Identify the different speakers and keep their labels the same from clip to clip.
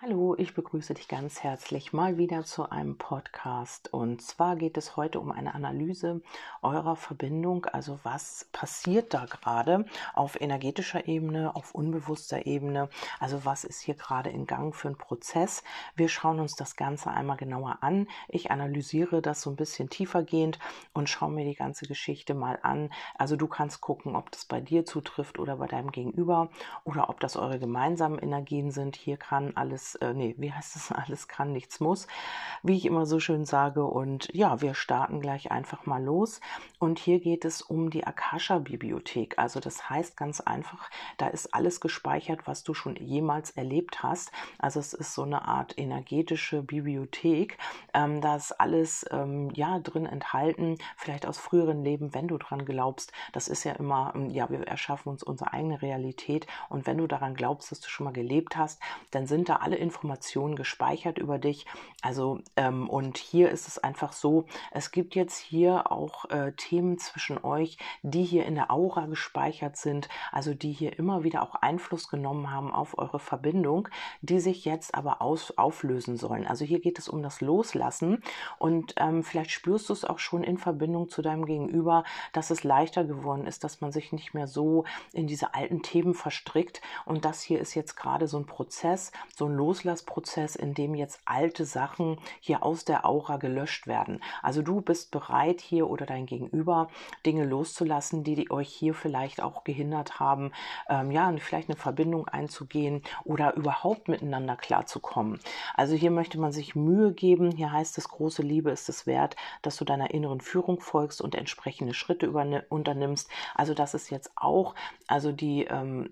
Speaker 1: Hallo, ich begrüße dich ganz herzlich mal wieder zu einem Podcast. Und zwar geht es heute um eine Analyse eurer Verbindung. Also was passiert da gerade auf energetischer Ebene, auf unbewusster Ebene? Also was ist hier gerade in Gang für einen Prozess? Wir schauen uns das Ganze einmal genauer an. Ich analysiere das so ein bisschen tiefergehend und schaue mir die ganze Geschichte mal an. Also du kannst gucken, ob das bei dir zutrifft oder bei deinem Gegenüber oder ob das eure gemeinsamen Energien sind. Hier kann alles äh, nee, wie heißt das, alles kann, nichts muss, wie ich immer so schön sage. Und ja, wir starten gleich einfach mal los. Und hier geht es um die Akasha-Bibliothek. Also das heißt ganz einfach, da ist alles gespeichert, was du schon jemals erlebt hast. Also es ist so eine Art energetische Bibliothek. Ähm, da ist alles ähm, ja drin enthalten, vielleicht aus früheren Leben, wenn du dran glaubst. Das ist ja immer, ähm, ja, wir erschaffen uns unsere eigene Realität. Und wenn du daran glaubst, dass du schon mal gelebt hast, dann sind da alle Informationen gespeichert über dich. Also, ähm, und hier ist es einfach so, es gibt jetzt hier auch äh, Themen zwischen euch, die hier in der Aura gespeichert sind, also die hier immer wieder auch Einfluss genommen haben auf eure Verbindung, die sich jetzt aber aus, auflösen sollen. Also hier geht es um das Loslassen und ähm, vielleicht spürst du es auch schon in Verbindung zu deinem Gegenüber, dass es leichter geworden ist, dass man sich nicht mehr so in diese alten Themen verstrickt und das hier ist jetzt gerade so ein Prozess, so ein Loslassen Loslassprozess, in dem jetzt alte Sachen hier aus der Aura gelöscht werden. Also du bist bereit hier oder dein Gegenüber Dinge loszulassen, die euch hier vielleicht auch gehindert haben, ähm, ja, vielleicht eine Verbindung einzugehen oder überhaupt miteinander klarzukommen. Also hier möchte man sich Mühe geben. Hier heißt es, große Liebe ist es wert, dass du deiner inneren Führung folgst und entsprechende Schritte unternimmst. Also das ist jetzt auch, also die ähm,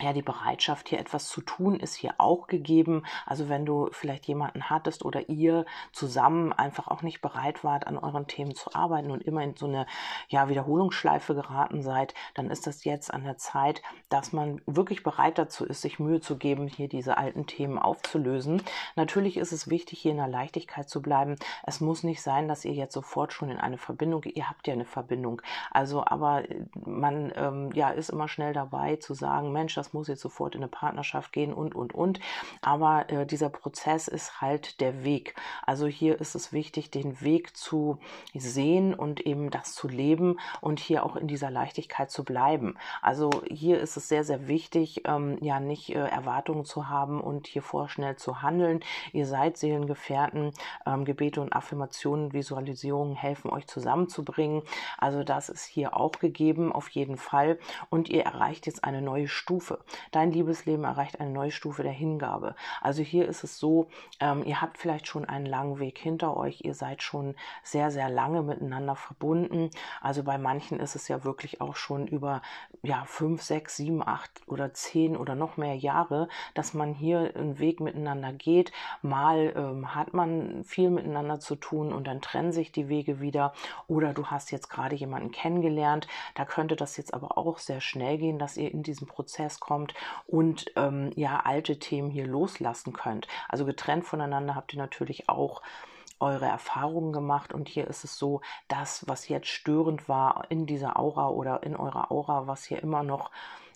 Speaker 1: ja, die Bereitschaft, hier etwas zu tun, ist hier auch gegeben. Also wenn du vielleicht jemanden hattest oder ihr zusammen einfach auch nicht bereit wart, an euren Themen zu arbeiten und immer in so eine ja, Wiederholungsschleife geraten seid, dann ist das jetzt an der Zeit, dass man wirklich bereit dazu ist, sich Mühe zu geben, hier diese alten Themen aufzulösen. Natürlich ist es wichtig, hier in der Leichtigkeit zu bleiben. Es muss nicht sein, dass ihr jetzt sofort schon in eine Verbindung, ihr habt ja eine Verbindung. Also, aber man ähm, ja, ist immer schnell dabei zu sagen, Mensch, das muss jetzt sofort in eine Partnerschaft gehen und, und, und. Aber äh, dieser Prozess ist halt der Weg. Also hier ist es wichtig, den Weg zu sehen und eben das zu leben und hier auch in dieser Leichtigkeit zu bleiben. Also hier ist es sehr, sehr wichtig, ähm, ja nicht äh, Erwartungen zu haben und hier vorschnell zu handeln. Ihr seid Seelengefährten. Ähm, Gebete und Affirmationen, Visualisierungen helfen euch zusammenzubringen. Also das ist hier auch gegeben, auf jeden Fall. Und ihr erreicht jetzt eine neue Stufe. Stufe. Dein Liebesleben erreicht eine neue Stufe der Hingabe. Also hier ist es so, ähm, ihr habt vielleicht schon einen langen Weg hinter euch, ihr seid schon sehr, sehr lange miteinander verbunden. Also bei manchen ist es ja wirklich auch schon über ja, fünf, sechs, sieben, acht oder zehn oder noch mehr Jahre, dass man hier einen Weg miteinander geht. Mal ähm, hat man viel miteinander zu tun und dann trennen sich die Wege wieder. Oder du hast jetzt gerade jemanden kennengelernt. Da könnte das jetzt aber auch sehr schnell gehen, dass ihr in diesem Prozess kommt und ähm, ja alte Themen hier loslassen könnt. Also getrennt voneinander habt ihr natürlich auch eure Erfahrungen gemacht und hier ist es so, das, was jetzt störend war in dieser Aura oder in eurer Aura, was hier immer noch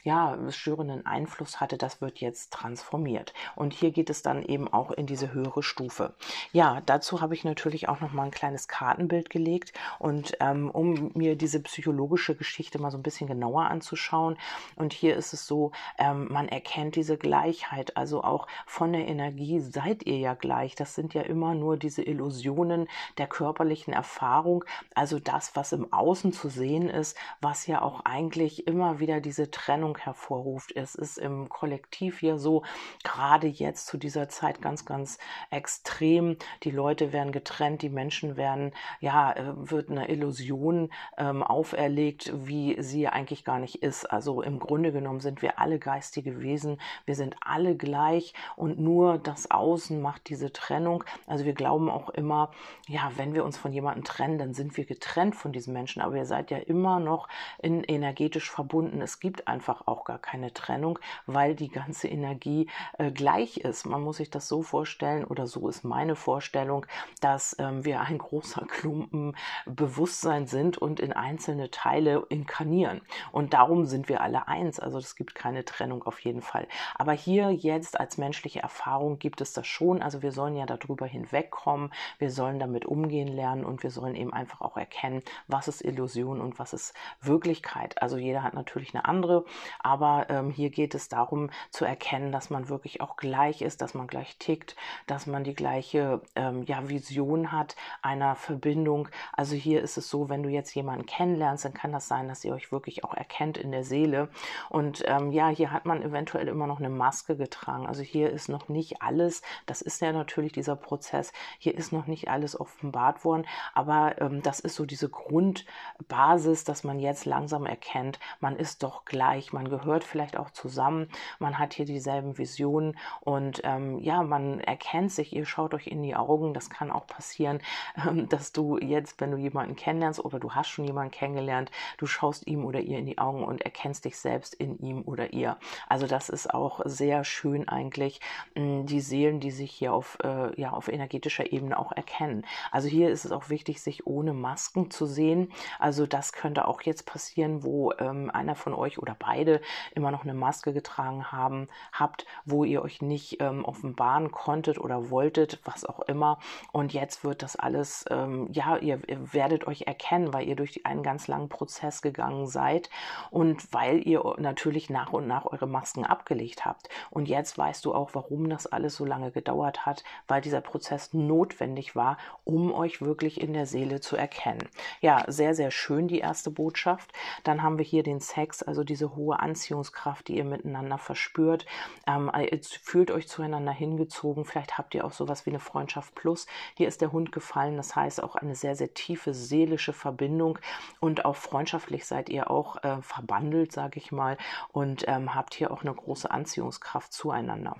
Speaker 1: ja, störenden Einfluss hatte, das wird jetzt transformiert. Und hier geht es dann eben auch in diese höhere Stufe. Ja, dazu habe ich natürlich auch noch mal ein kleines Kartenbild gelegt und ähm, um mir diese psychologische Geschichte mal so ein bisschen genauer anzuschauen. Und hier ist es so, ähm, man erkennt diese Gleichheit, also auch von der Energie seid ihr ja gleich. Das sind ja immer nur diese Illusionen der körperlichen Erfahrung, also das, was im Außen zu sehen ist, was ja auch eigentlich immer wieder diese Trennung hervorruft. Es ist im Kollektiv ja so, gerade jetzt zu dieser Zeit ganz, ganz extrem. Die Leute werden getrennt, die Menschen werden, ja, äh, wird eine Illusion ähm, auferlegt, wie sie eigentlich gar nicht ist. Also im Grunde genommen sind wir alle geistige Wesen, wir sind alle gleich und nur das Außen macht diese Trennung. Also wir glauben auch immer, ja, wenn wir uns von jemandem trennen, dann sind wir getrennt von diesem Menschen, aber ihr seid ja immer noch in energetisch verbunden. Es gibt einfach einfach auch gar keine Trennung, weil die ganze Energie äh, gleich ist. Man muss sich das so vorstellen, oder so ist meine Vorstellung, dass ähm, wir ein großer Klumpen Bewusstsein sind und in einzelne Teile inkarnieren. Und darum sind wir alle eins. Also es gibt keine Trennung auf jeden Fall. Aber hier jetzt als menschliche Erfahrung gibt es das schon. Also wir sollen ja darüber hinwegkommen. Wir sollen damit umgehen lernen und wir sollen eben einfach auch erkennen, was ist Illusion und was ist Wirklichkeit. Also jeder hat natürlich eine andere, aber ähm, hier geht es darum zu erkennen, dass man wirklich auch gleich ist, dass man gleich tickt, dass man die gleiche ähm, ja, Vision hat einer Verbindung. Also hier ist es so, wenn du jetzt jemanden kennenlernst, dann kann das sein, dass ihr euch wirklich auch erkennt in der Seele. Und ähm, ja, hier hat man eventuell immer noch eine Maske getragen. Also hier ist noch nicht alles, das ist ja natürlich dieser Prozess, hier ist noch nicht alles offenbart worden, aber ähm, das ist so diese Grundbasis, dass man jetzt langsam erkennt, man ist doch gleich, man gehört vielleicht auch zusammen, man hat hier dieselben Visionen und ähm, ja, man erkennt sich, ihr schaut euch in die Augen, das kann auch passieren, ähm, dass du jetzt, wenn du jemanden kennenlernst oder du hast schon jemanden kennengelernt, du schaust ihm oder ihr in die Augen und erkennst dich selbst in ihm oder ihr. Also das ist auch sehr schön eigentlich, die Seelen, die sich hier auf, äh, ja, auf energetischer Ebene auch erkennen. Also hier ist es auch wichtig, sich ohne Masken zu sehen. Also das könnte auch jetzt passieren, wo ähm, einer von euch oder beide immer noch eine Maske getragen haben, habt, wo ihr euch nicht ähm, offenbaren konntet oder wolltet, was auch immer. Und jetzt wird das alles, ähm, ja, ihr, ihr werdet euch erkennen, weil ihr durch einen ganz langen Prozess gegangen seid und weil ihr natürlich nach und nach eure Masken abgelegt habt. Und jetzt weißt du auch, warum das alles so lange gedauert hat, weil dieser Prozess notwendig war, um euch wirklich in der Seele zu erkennen. Ja, sehr, sehr schön die erste Botschaft. Dann haben wir hier den Sex, also diese hohe Anziehungskraft, die ihr miteinander verspürt. Ähm, ihr fühlt euch zueinander hingezogen. Vielleicht habt ihr auch sowas wie eine Freundschaft plus. Hier ist der Hund gefallen. Das heißt auch eine sehr, sehr tiefe seelische Verbindung und auch freundschaftlich seid ihr auch äh, verbandelt, sage ich mal, und ähm, habt hier auch eine große Anziehungskraft zueinander.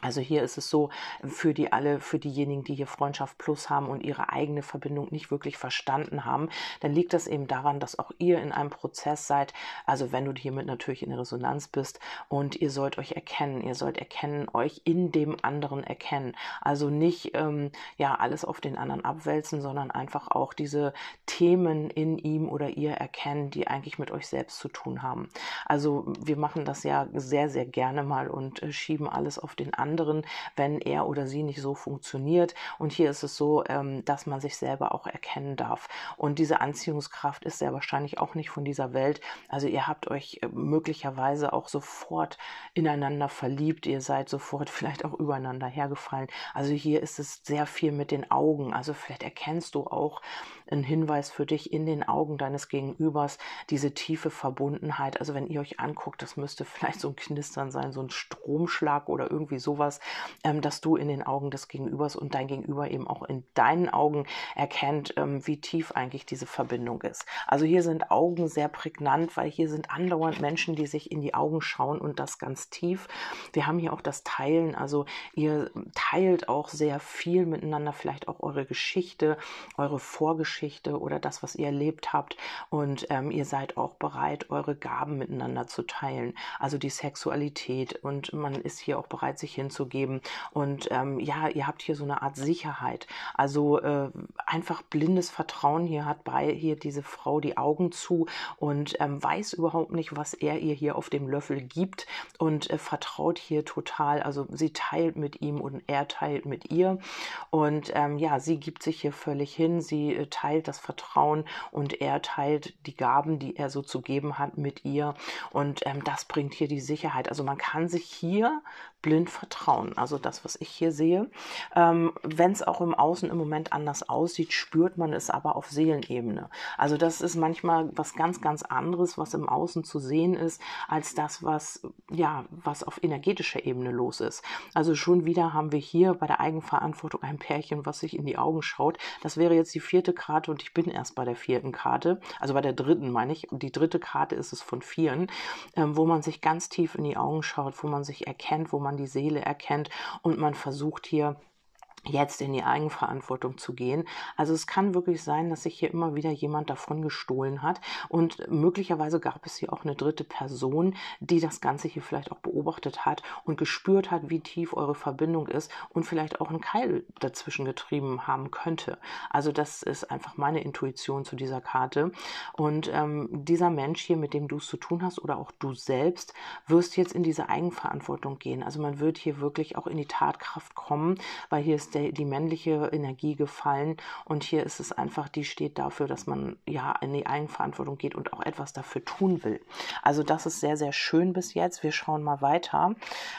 Speaker 1: Also hier ist es so, für die alle, für diejenigen, die hier Freundschaft Plus haben und ihre eigene Verbindung nicht wirklich verstanden haben, dann liegt das eben daran, dass auch ihr in einem Prozess seid. Also wenn du hiermit natürlich in Resonanz bist und ihr sollt euch erkennen, ihr sollt erkennen, euch in dem anderen erkennen. Also nicht ähm, ja alles auf den anderen abwälzen, sondern einfach auch diese Themen in ihm oder ihr erkennen, die eigentlich mit euch selbst zu tun haben. Also wir machen das ja sehr, sehr gerne mal und äh, schieben alles auf den anderen anderen, wenn er oder sie nicht so funktioniert. Und hier ist es so, ähm, dass man sich selber auch erkennen darf. Und diese Anziehungskraft ist sehr wahrscheinlich auch nicht von dieser Welt. Also ihr habt euch äh, möglicherweise auch sofort ineinander verliebt. Ihr seid sofort vielleicht auch übereinander hergefallen. Also hier ist es sehr viel mit den Augen. Also vielleicht erkennst du auch einen Hinweis für dich in den Augen deines Gegenübers, diese tiefe Verbundenheit. Also wenn ihr euch anguckt, das müsste vielleicht so ein Knistern sein, so ein Stromschlag oder irgendwie sowas sowas, ähm, dass du in den Augen des Gegenübers und dein Gegenüber eben auch in deinen Augen erkennt, ähm, wie tief eigentlich diese Verbindung ist. Also hier sind Augen sehr prägnant, weil hier sind andauernd Menschen, die sich in die Augen schauen und das ganz tief. Wir haben hier auch das Teilen, also ihr teilt auch sehr viel miteinander, vielleicht auch eure Geschichte, eure Vorgeschichte oder das, was ihr erlebt habt und ähm, ihr seid auch bereit, eure Gaben miteinander zu teilen, also die Sexualität und man ist hier auch bereit, sich hin hinzugeben. Und ähm, ja, ihr habt hier so eine Art Sicherheit. Also äh, einfach blindes Vertrauen. Hier hat bei hier diese Frau die Augen zu und ähm, weiß überhaupt nicht, was er ihr hier auf dem Löffel gibt und äh, vertraut hier total. Also sie teilt mit ihm und er teilt mit ihr. Und ähm, ja, sie gibt sich hier völlig hin. Sie äh, teilt das Vertrauen und er teilt die Gaben, die er so zu geben hat, mit ihr. Und ähm, das bringt hier die Sicherheit. Also man kann sich hier blind vertrauen. Also das, was ich hier sehe. Ähm, Wenn es auch im Außen im Moment anders aussieht, spürt man es aber auf Seelenebene. Also das ist manchmal was ganz, ganz anderes, was im Außen zu sehen ist, als das, was, ja, was auf energetischer Ebene los ist. Also schon wieder haben wir hier bei der Eigenverantwortung ein Pärchen, was sich in die Augen schaut. Das wäre jetzt die vierte Karte und ich bin erst bei der vierten Karte, also bei der dritten meine ich. Die dritte Karte ist es von vieren, ähm, wo man sich ganz tief in die Augen schaut, wo man sich erkennt, wo man man die Seele erkennt. Und man versucht hier jetzt in die Eigenverantwortung zu gehen. Also es kann wirklich sein, dass sich hier immer wieder jemand davon gestohlen hat und möglicherweise gab es hier auch eine dritte Person, die das Ganze hier vielleicht auch beobachtet hat und gespürt hat, wie tief eure Verbindung ist und vielleicht auch einen Keil dazwischen getrieben haben könnte. Also das ist einfach meine Intuition zu dieser Karte und ähm, dieser Mensch hier, mit dem du es zu tun hast oder auch du selbst, wirst jetzt in diese Eigenverantwortung gehen. Also man wird hier wirklich auch in die Tatkraft kommen, weil hier ist ist der, die männliche Energie gefallen und hier ist es einfach, die steht dafür, dass man ja in die Eigenverantwortung geht und auch etwas dafür tun will. Also das ist sehr, sehr schön bis jetzt. Wir schauen mal weiter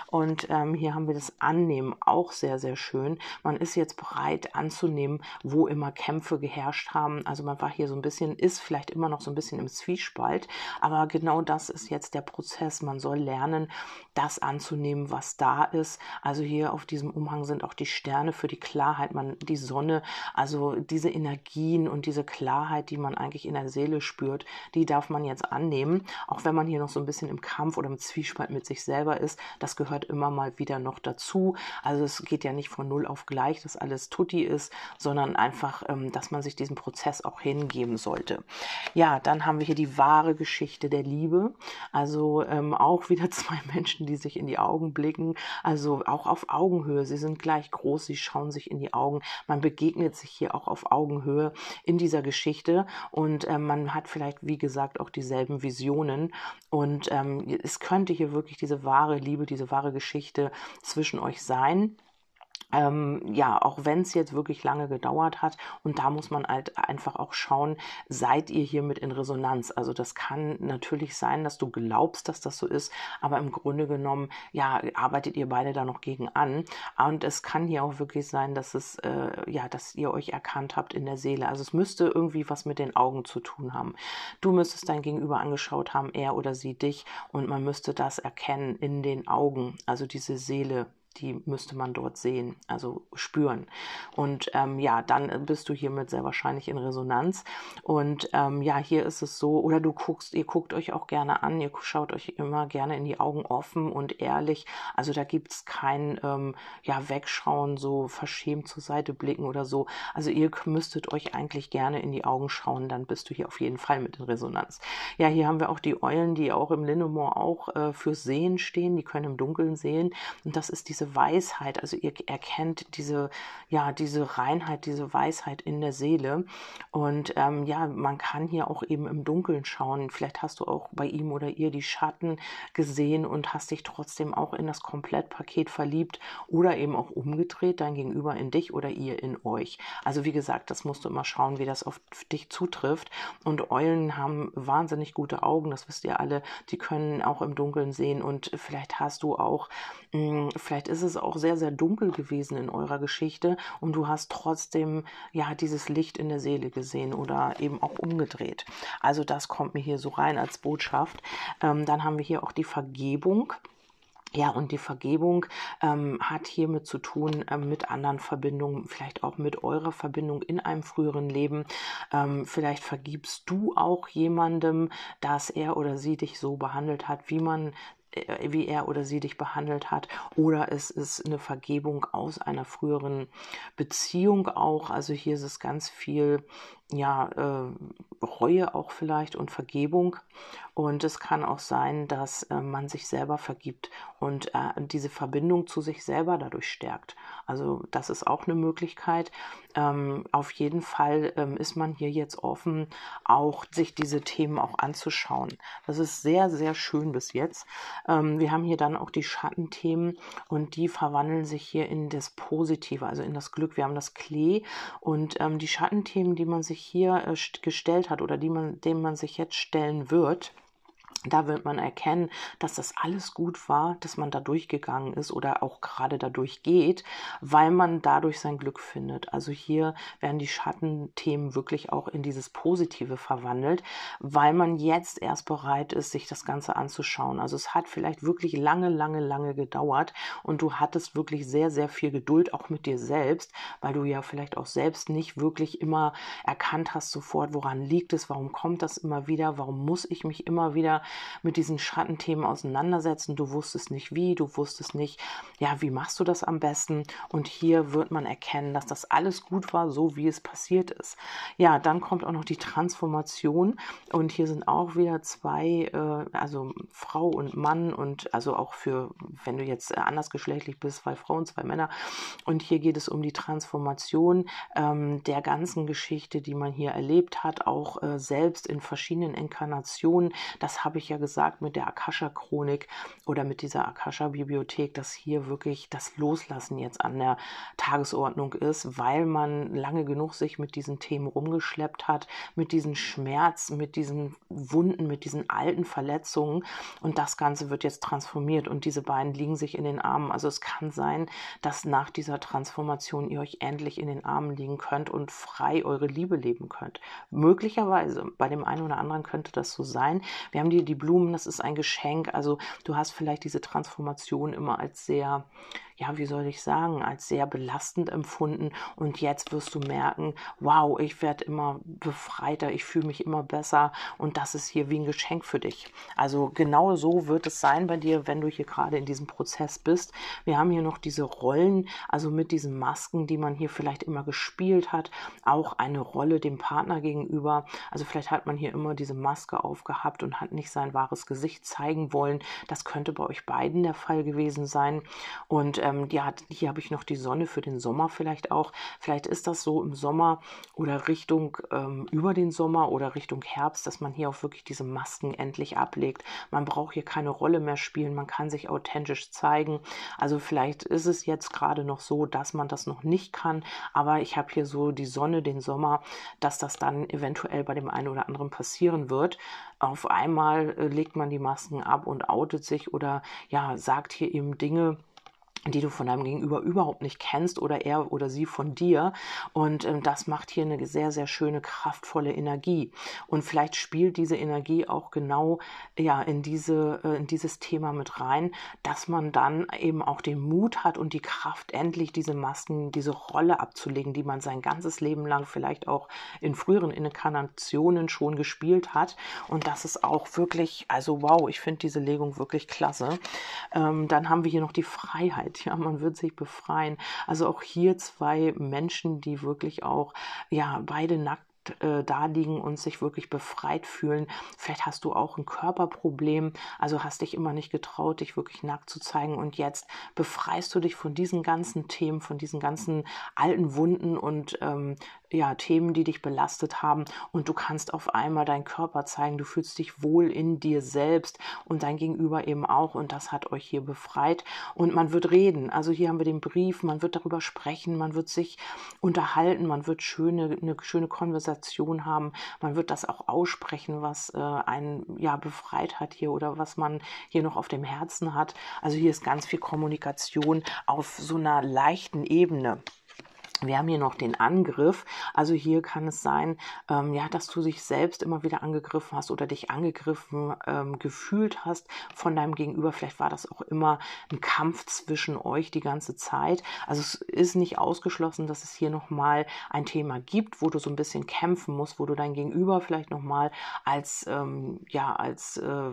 Speaker 1: und ähm, hier haben wir das Annehmen, auch sehr, sehr schön. Man ist jetzt bereit anzunehmen, wo immer Kämpfe geherrscht haben. Also man war hier so ein bisschen, ist vielleicht immer noch so ein bisschen im Zwiespalt, aber genau das ist jetzt der Prozess. Man soll lernen, das anzunehmen, was da ist. Also hier auf diesem Umhang sind auch die Sterne für die Klarheit, man, die Sonne, also diese Energien und diese Klarheit, die man eigentlich in der Seele spürt, die darf man jetzt annehmen, auch wenn man hier noch so ein bisschen im Kampf oder im Zwiespalt mit sich selber ist. Das gehört immer mal wieder noch dazu. Also es geht ja nicht von null auf gleich, dass alles tutti ist, sondern einfach, ähm, dass man sich diesem Prozess auch hingeben sollte. Ja, dann haben wir hier die wahre Geschichte der Liebe. Also ähm, auch wieder zwei Menschen, die sich in die Augen blicken, also auch auf Augenhöhe. Sie sind gleich groß, sie schauen sich in die Augen. Man begegnet sich hier auch auf Augenhöhe in dieser Geschichte und äh, man hat vielleicht, wie gesagt, auch dieselben Visionen. Und ähm, es könnte hier wirklich diese wahre Liebe, diese wahre Geschichte zwischen euch sein ähm, ja, auch wenn es jetzt wirklich lange gedauert hat. Und da muss man halt einfach auch schauen, seid ihr hiermit in Resonanz? Also das kann natürlich sein, dass du glaubst, dass das so ist, aber im Grunde genommen, ja, arbeitet ihr beide da noch gegen an. Und es kann hier auch wirklich sein, dass es, äh, ja, dass ihr euch erkannt habt in der Seele. Also es müsste irgendwie was mit den Augen zu tun haben. Du müsstest dein Gegenüber angeschaut haben, er oder sie dich, und man müsste das erkennen in den Augen, also diese Seele, die müsste man dort sehen, also spüren. Und ähm, ja, dann bist du hiermit sehr wahrscheinlich in Resonanz. Und ähm, ja, hier ist es so, oder du guckst, ihr guckt euch auch gerne an, ihr schaut euch immer gerne in die Augen offen und ehrlich. Also da gibt es kein ähm, ja, Wegschauen, so verschämt zur Seite blicken oder so. Also ihr müsstet euch eigentlich gerne in die Augen schauen, dann bist du hier auf jeden Fall mit in Resonanz. Ja, hier haben wir auch die Eulen, die auch im Linnemore auch äh, fürs Sehen stehen, die können im Dunkeln sehen. Und das ist diese diese Weisheit, also ihr erkennt diese, ja, diese Reinheit, diese Weisheit in der Seele. Und ähm, ja, man kann hier auch eben im Dunkeln schauen. Vielleicht hast du auch bei ihm oder ihr die Schatten gesehen und hast dich trotzdem auch in das Komplettpaket verliebt oder eben auch umgedreht, dein Gegenüber in dich oder ihr in euch. Also wie gesagt, das musst du immer schauen, wie das auf dich zutrifft. Und Eulen haben wahnsinnig gute Augen, das wisst ihr alle. Die können auch im Dunkeln sehen und vielleicht hast du auch, mh, hm, vielleicht ist es auch sehr, sehr dunkel gewesen in eurer Geschichte und du hast trotzdem ja dieses Licht in der Seele gesehen oder eben auch umgedreht. Also das kommt mir hier so rein als Botschaft. Ähm, dann haben wir hier auch die Vergebung. Ja, und die Vergebung ähm, hat hiermit zu tun ähm, mit anderen Verbindungen, vielleicht auch mit eurer Verbindung in einem früheren Leben. Ähm, vielleicht vergibst du auch jemandem, dass er oder sie dich so behandelt hat, wie man wie er oder sie dich behandelt hat, oder es ist eine Vergebung aus einer früheren Beziehung auch. Also hier ist es ganz viel ja, äh, Reue auch vielleicht und Vergebung. Und es kann auch sein, dass äh, man sich selber vergibt und äh, diese Verbindung zu sich selber dadurch stärkt. Also das ist auch eine Möglichkeit. Ähm, auf jeden Fall ähm, ist man hier jetzt offen, auch sich diese Themen auch anzuschauen. Das ist sehr, sehr schön bis jetzt. Ähm, wir haben hier dann auch die Schattenthemen und die verwandeln sich hier in das Positive, also in das Glück. Wir haben das Klee und ähm, die Schattenthemen, die man sich hier äh, gestellt hat oder die man, dem man sich jetzt stellen wird, da wird man erkennen, dass das alles gut war, dass man da durchgegangen ist oder auch gerade dadurch geht, weil man dadurch sein Glück findet. Also hier werden die Schattenthemen wirklich auch in dieses Positive verwandelt, weil man jetzt erst bereit ist, sich das Ganze anzuschauen. Also es hat vielleicht wirklich lange, lange, lange gedauert und du hattest wirklich sehr, sehr viel Geduld auch mit dir selbst, weil du ja vielleicht auch selbst nicht wirklich immer erkannt hast sofort, woran liegt es, warum kommt das immer wieder, warum muss ich mich immer wieder mit diesen Schattenthemen auseinandersetzen. Du wusstest nicht wie, du wusstest nicht, ja, wie machst du das am besten? Und hier wird man erkennen, dass das alles gut war, so wie es passiert ist. Ja, dann kommt auch noch die Transformation und hier sind auch wieder zwei, äh, also Frau und Mann und also auch für, wenn du jetzt äh, andersgeschlechtlich bist, zwei Frauen, zwei Männer. Und hier geht es um die Transformation ähm, der ganzen Geschichte, die man hier erlebt hat, auch äh, selbst in verschiedenen Inkarnationen. Das habe ich ja gesagt mit der Akasha-Chronik oder mit dieser Akasha-Bibliothek, dass hier wirklich das Loslassen jetzt an der Tagesordnung ist, weil man lange genug sich mit diesen Themen rumgeschleppt hat, mit diesen Schmerz, mit diesen Wunden, mit diesen alten Verletzungen. Und das Ganze wird jetzt transformiert und diese beiden liegen sich in den Armen. Also es kann sein, dass nach dieser Transformation ihr euch endlich in den Armen liegen könnt und frei eure Liebe leben könnt. Möglicherweise, bei dem einen oder anderen könnte das so sein. Wir haben dir die Blumen, das ist ein Geschenk. Also du hast vielleicht diese Transformation immer als sehr ja, wie soll ich sagen, als sehr belastend empfunden. Und jetzt wirst du merken, wow, ich werde immer befreiter, ich fühle mich immer besser und das ist hier wie ein Geschenk für dich. Also genau so wird es sein bei dir, wenn du hier gerade in diesem Prozess bist. Wir haben hier noch diese Rollen, also mit diesen Masken, die man hier vielleicht immer gespielt hat, auch eine Rolle dem Partner gegenüber. Also vielleicht hat man hier immer diese Maske aufgehabt und hat nicht sein wahres Gesicht zeigen wollen. Das könnte bei euch beiden der Fall gewesen sein. Und äh, ähm, ja, hier habe ich noch die Sonne für den Sommer vielleicht auch. Vielleicht ist das so im Sommer oder Richtung ähm, über den Sommer oder Richtung Herbst, dass man hier auch wirklich diese Masken endlich ablegt. Man braucht hier keine Rolle mehr spielen, man kann sich authentisch zeigen. Also vielleicht ist es jetzt gerade noch so, dass man das noch nicht kann, aber ich habe hier so die Sonne, den Sommer, dass das dann eventuell bei dem einen oder anderen passieren wird. Auf einmal äh, legt man die Masken ab und outet sich oder ja, sagt hier eben Dinge, die du von deinem Gegenüber überhaupt nicht kennst oder er oder sie von dir. Und ähm, das macht hier eine sehr, sehr schöne, kraftvolle Energie. Und vielleicht spielt diese Energie auch genau ja, in, diese, äh, in dieses Thema mit rein, dass man dann eben auch den Mut hat und die Kraft, endlich diese Masken, diese Rolle abzulegen, die man sein ganzes Leben lang vielleicht auch in früheren Inkarnationen schon gespielt hat. Und das ist auch wirklich, also wow, ich finde diese Legung wirklich klasse. Ähm, dann haben wir hier noch die Freiheit. Freiheit. Ja, man wird sich befreien. Also auch hier zwei Menschen, die wirklich auch, ja, beide nackt äh, da liegen und sich wirklich befreit fühlen. Vielleicht hast du auch ein Körperproblem, also hast dich immer nicht getraut, dich wirklich nackt zu zeigen. Und jetzt befreist du dich von diesen ganzen Themen, von diesen ganzen alten Wunden und ähm, ja, Themen, die dich belastet haben. Und du kannst auf einmal deinen Körper zeigen, du fühlst dich wohl in dir selbst und dein Gegenüber eben auch. Und das hat euch hier befreit. Und man wird reden, also hier haben wir den Brief, man wird darüber sprechen, man wird sich unterhalten, man wird schöne, eine schöne Konversation haben, man wird das auch aussprechen, was äh, einen ja befreit hat hier oder was man hier noch auf dem Herzen hat, also hier ist ganz viel Kommunikation auf so einer leichten Ebene. Wir haben hier noch den Angriff. Also hier kann es sein, ähm, ja, dass du dich selbst immer wieder angegriffen hast oder dich angegriffen ähm, gefühlt hast von deinem Gegenüber. Vielleicht war das auch immer ein Kampf zwischen euch die ganze Zeit. Also es ist nicht ausgeschlossen, dass es hier nochmal ein Thema gibt, wo du so ein bisschen kämpfen musst, wo du dein Gegenüber vielleicht nochmal als, ähm, ja, als, äh,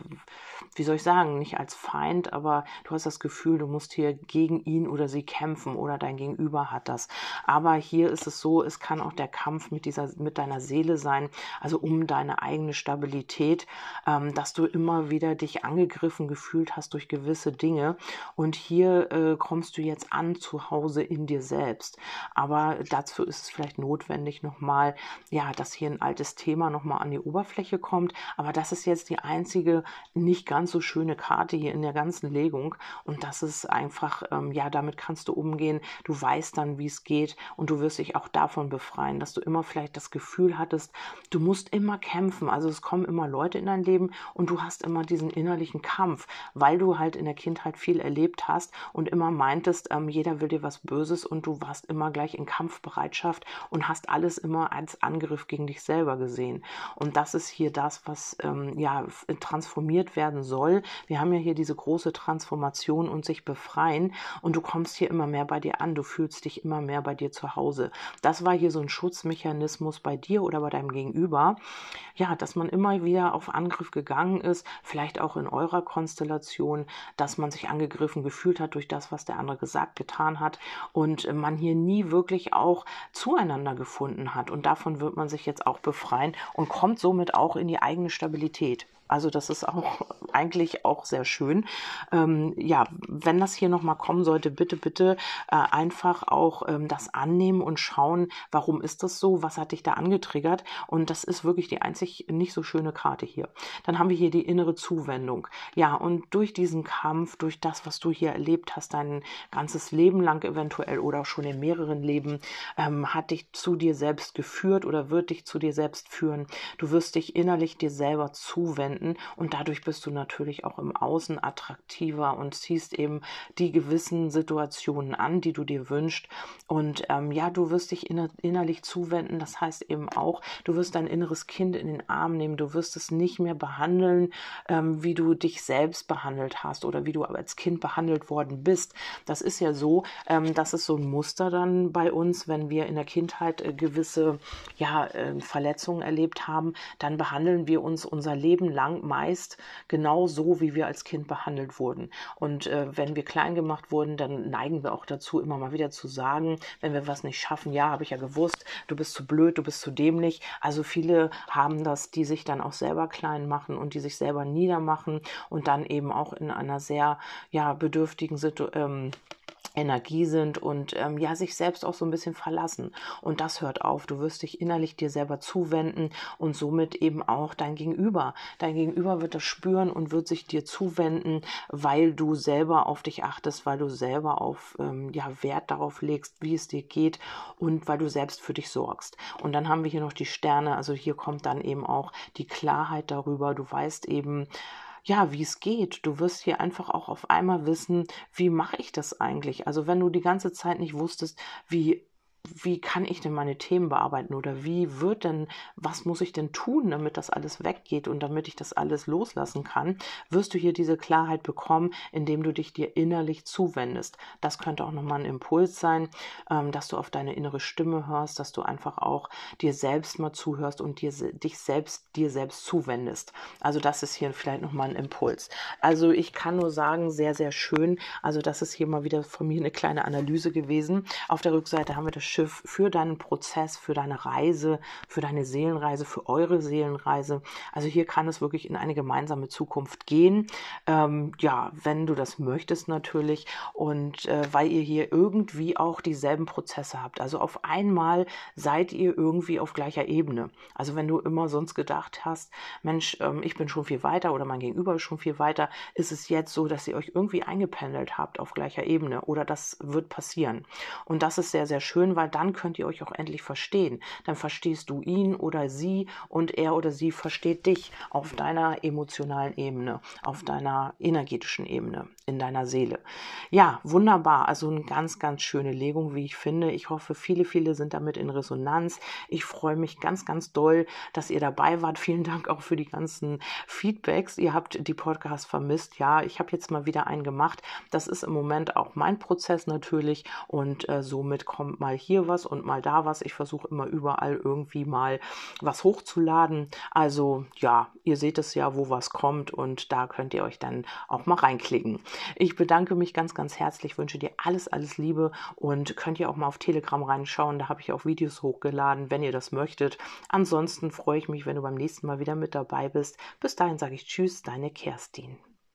Speaker 1: wie soll ich sagen, nicht als Feind, aber du hast das Gefühl, du musst hier gegen ihn oder sie kämpfen oder dein Gegenüber hat das. Aber aber hier ist es so, es kann auch der Kampf mit dieser, mit deiner Seele sein, also um deine eigene Stabilität, ähm, dass du immer wieder dich angegriffen gefühlt hast durch gewisse Dinge. Und hier äh, kommst du jetzt an zu Hause in dir selbst. Aber dazu ist es vielleicht notwendig nochmal, ja, dass hier ein altes Thema nochmal an die Oberfläche kommt. Aber das ist jetzt die einzige nicht ganz so schöne Karte hier in der ganzen Legung. Und das ist einfach, ähm, ja, damit kannst du umgehen. Du weißt dann, wie es geht und du wirst dich auch davon befreien, dass du immer vielleicht das Gefühl hattest, du musst immer kämpfen. Also es kommen immer Leute in dein Leben und du hast immer diesen innerlichen Kampf, weil du halt in der Kindheit viel erlebt hast und immer meintest, ähm, jeder will dir was Böses und du warst immer gleich in Kampfbereitschaft und hast alles immer als Angriff gegen dich selber gesehen. Und das ist hier das, was ähm, ja transformiert werden soll. Wir haben ja hier diese große Transformation und sich befreien und du kommst hier immer mehr bei dir an, du fühlst dich immer mehr bei dir zu Hause. Das war hier so ein Schutzmechanismus bei dir oder bei deinem Gegenüber. Ja, dass man immer wieder auf Angriff gegangen ist, vielleicht auch in eurer Konstellation, dass man sich angegriffen gefühlt hat durch das, was der andere gesagt, getan hat und man hier nie wirklich auch zueinander gefunden hat. Und davon wird man sich jetzt auch befreien und kommt somit auch in die eigene Stabilität. Also das ist auch eigentlich auch sehr schön. Ähm, ja, wenn das hier nochmal kommen sollte, bitte, bitte äh, einfach auch ähm, das annehmen und schauen, warum ist das so, was hat dich da angetriggert. Und das ist wirklich die einzig nicht so schöne Karte hier. Dann haben wir hier die innere Zuwendung. Ja, und durch diesen Kampf, durch das, was du hier erlebt hast, dein ganzes Leben lang eventuell oder auch schon in mehreren Leben, ähm, hat dich zu dir selbst geführt oder wird dich zu dir selbst führen. Du wirst dich innerlich dir selber zuwenden finden. Und dadurch bist du natürlich auch im Außen attraktiver und ziehst eben die gewissen Situationen an, die du dir wünschst. Und ähm, ja, du wirst dich inner innerlich zuwenden, das heißt eben auch, du wirst dein inneres Kind in den Arm nehmen, du wirst es nicht mehr behandeln, ähm, wie du dich selbst behandelt hast oder wie du als Kind behandelt worden bist. Das ist ja so, ähm, das ist so ein Muster dann bei uns, wenn wir in der Kindheit äh, gewisse ja, äh, Verletzungen erlebt haben, dann behandeln wir uns unser Leben lang lang meist genau so, wie wir als Kind behandelt wurden. Und äh, wenn wir klein gemacht wurden, dann neigen wir auch dazu, immer mal wieder zu sagen, wenn wir was nicht schaffen, ja, habe ich ja gewusst, du bist zu blöd, du bist zu dämlich. Also viele haben das, die sich dann auch selber klein machen und die sich selber niedermachen und dann eben auch in einer sehr ja, bedürftigen Situation. Ähm, Energie sind und ähm, ja sich selbst auch so ein bisschen verlassen. Und das hört auf. Du wirst dich innerlich dir selber zuwenden und somit eben auch dein Gegenüber. Dein Gegenüber wird das spüren und wird sich dir zuwenden weil du selber auf dich achtest weil du selber auf ähm, ja Wert darauf legst wie es dir geht und weil du selbst für dich sorgst. Und dann haben wir hier noch die Sterne. Also hier kommt dann eben auch die Klarheit darüber. Du weißt eben ja, wie es geht. Du wirst hier einfach auch auf einmal wissen, wie mache ich das eigentlich? Also wenn du die ganze Zeit nicht wusstest, wie wie kann ich denn meine Themen bearbeiten oder wie wird denn, was muss ich denn tun, damit das alles weggeht und damit ich das alles loslassen kann, wirst du hier diese Klarheit bekommen, indem du dich dir innerlich zuwendest. Das könnte auch nochmal ein Impuls sein, ähm, dass du auf deine innere Stimme hörst, dass du einfach auch dir selbst mal zuhörst und dir, dich selbst dir selbst zuwendest. Also das ist hier vielleicht nochmal ein Impuls. Also ich kann nur sagen, sehr, sehr schön. Also das ist hier mal wieder von mir eine kleine Analyse gewesen. Auf der Rückseite haben wir das Schiff für deinen Prozess, für deine Reise, für deine Seelenreise, für eure Seelenreise. Also hier kann es wirklich in eine gemeinsame Zukunft gehen. Ähm, ja, wenn du das möchtest natürlich und äh, weil ihr hier irgendwie auch dieselben Prozesse habt. Also auf einmal seid ihr irgendwie auf gleicher Ebene. Also wenn du immer sonst gedacht hast, Mensch, ähm, ich bin schon viel weiter oder mein Gegenüber ist schon viel weiter, ist es jetzt so, dass ihr euch irgendwie eingependelt habt auf gleicher Ebene oder das wird passieren. Und das ist sehr, sehr schön, weil dann könnt ihr euch auch endlich verstehen. Dann verstehst du ihn oder sie und er oder sie versteht dich auf deiner emotionalen Ebene, auf deiner energetischen Ebene, in deiner Seele. Ja, wunderbar. Also eine ganz, ganz schöne Legung, wie ich finde. Ich hoffe, viele, viele sind damit in Resonanz. Ich freue mich ganz, ganz doll, dass ihr dabei wart. Vielen Dank auch für die ganzen Feedbacks. Ihr habt die Podcasts vermisst. Ja, ich habe jetzt mal wieder einen gemacht. Das ist im Moment auch mein Prozess natürlich und äh, somit kommt mal hier hier was und mal da was. Ich versuche immer überall irgendwie mal was hochzuladen. Also ja, ihr seht es ja, wo was kommt und da könnt ihr euch dann auch mal reinklicken. Ich bedanke mich ganz, ganz herzlich, wünsche dir alles, alles Liebe und könnt ihr auch mal auf Telegram reinschauen. Da habe ich auch Videos hochgeladen, wenn ihr das möchtet. Ansonsten freue ich mich, wenn du beim nächsten Mal wieder mit dabei bist. Bis dahin sage ich Tschüss, deine Kerstin.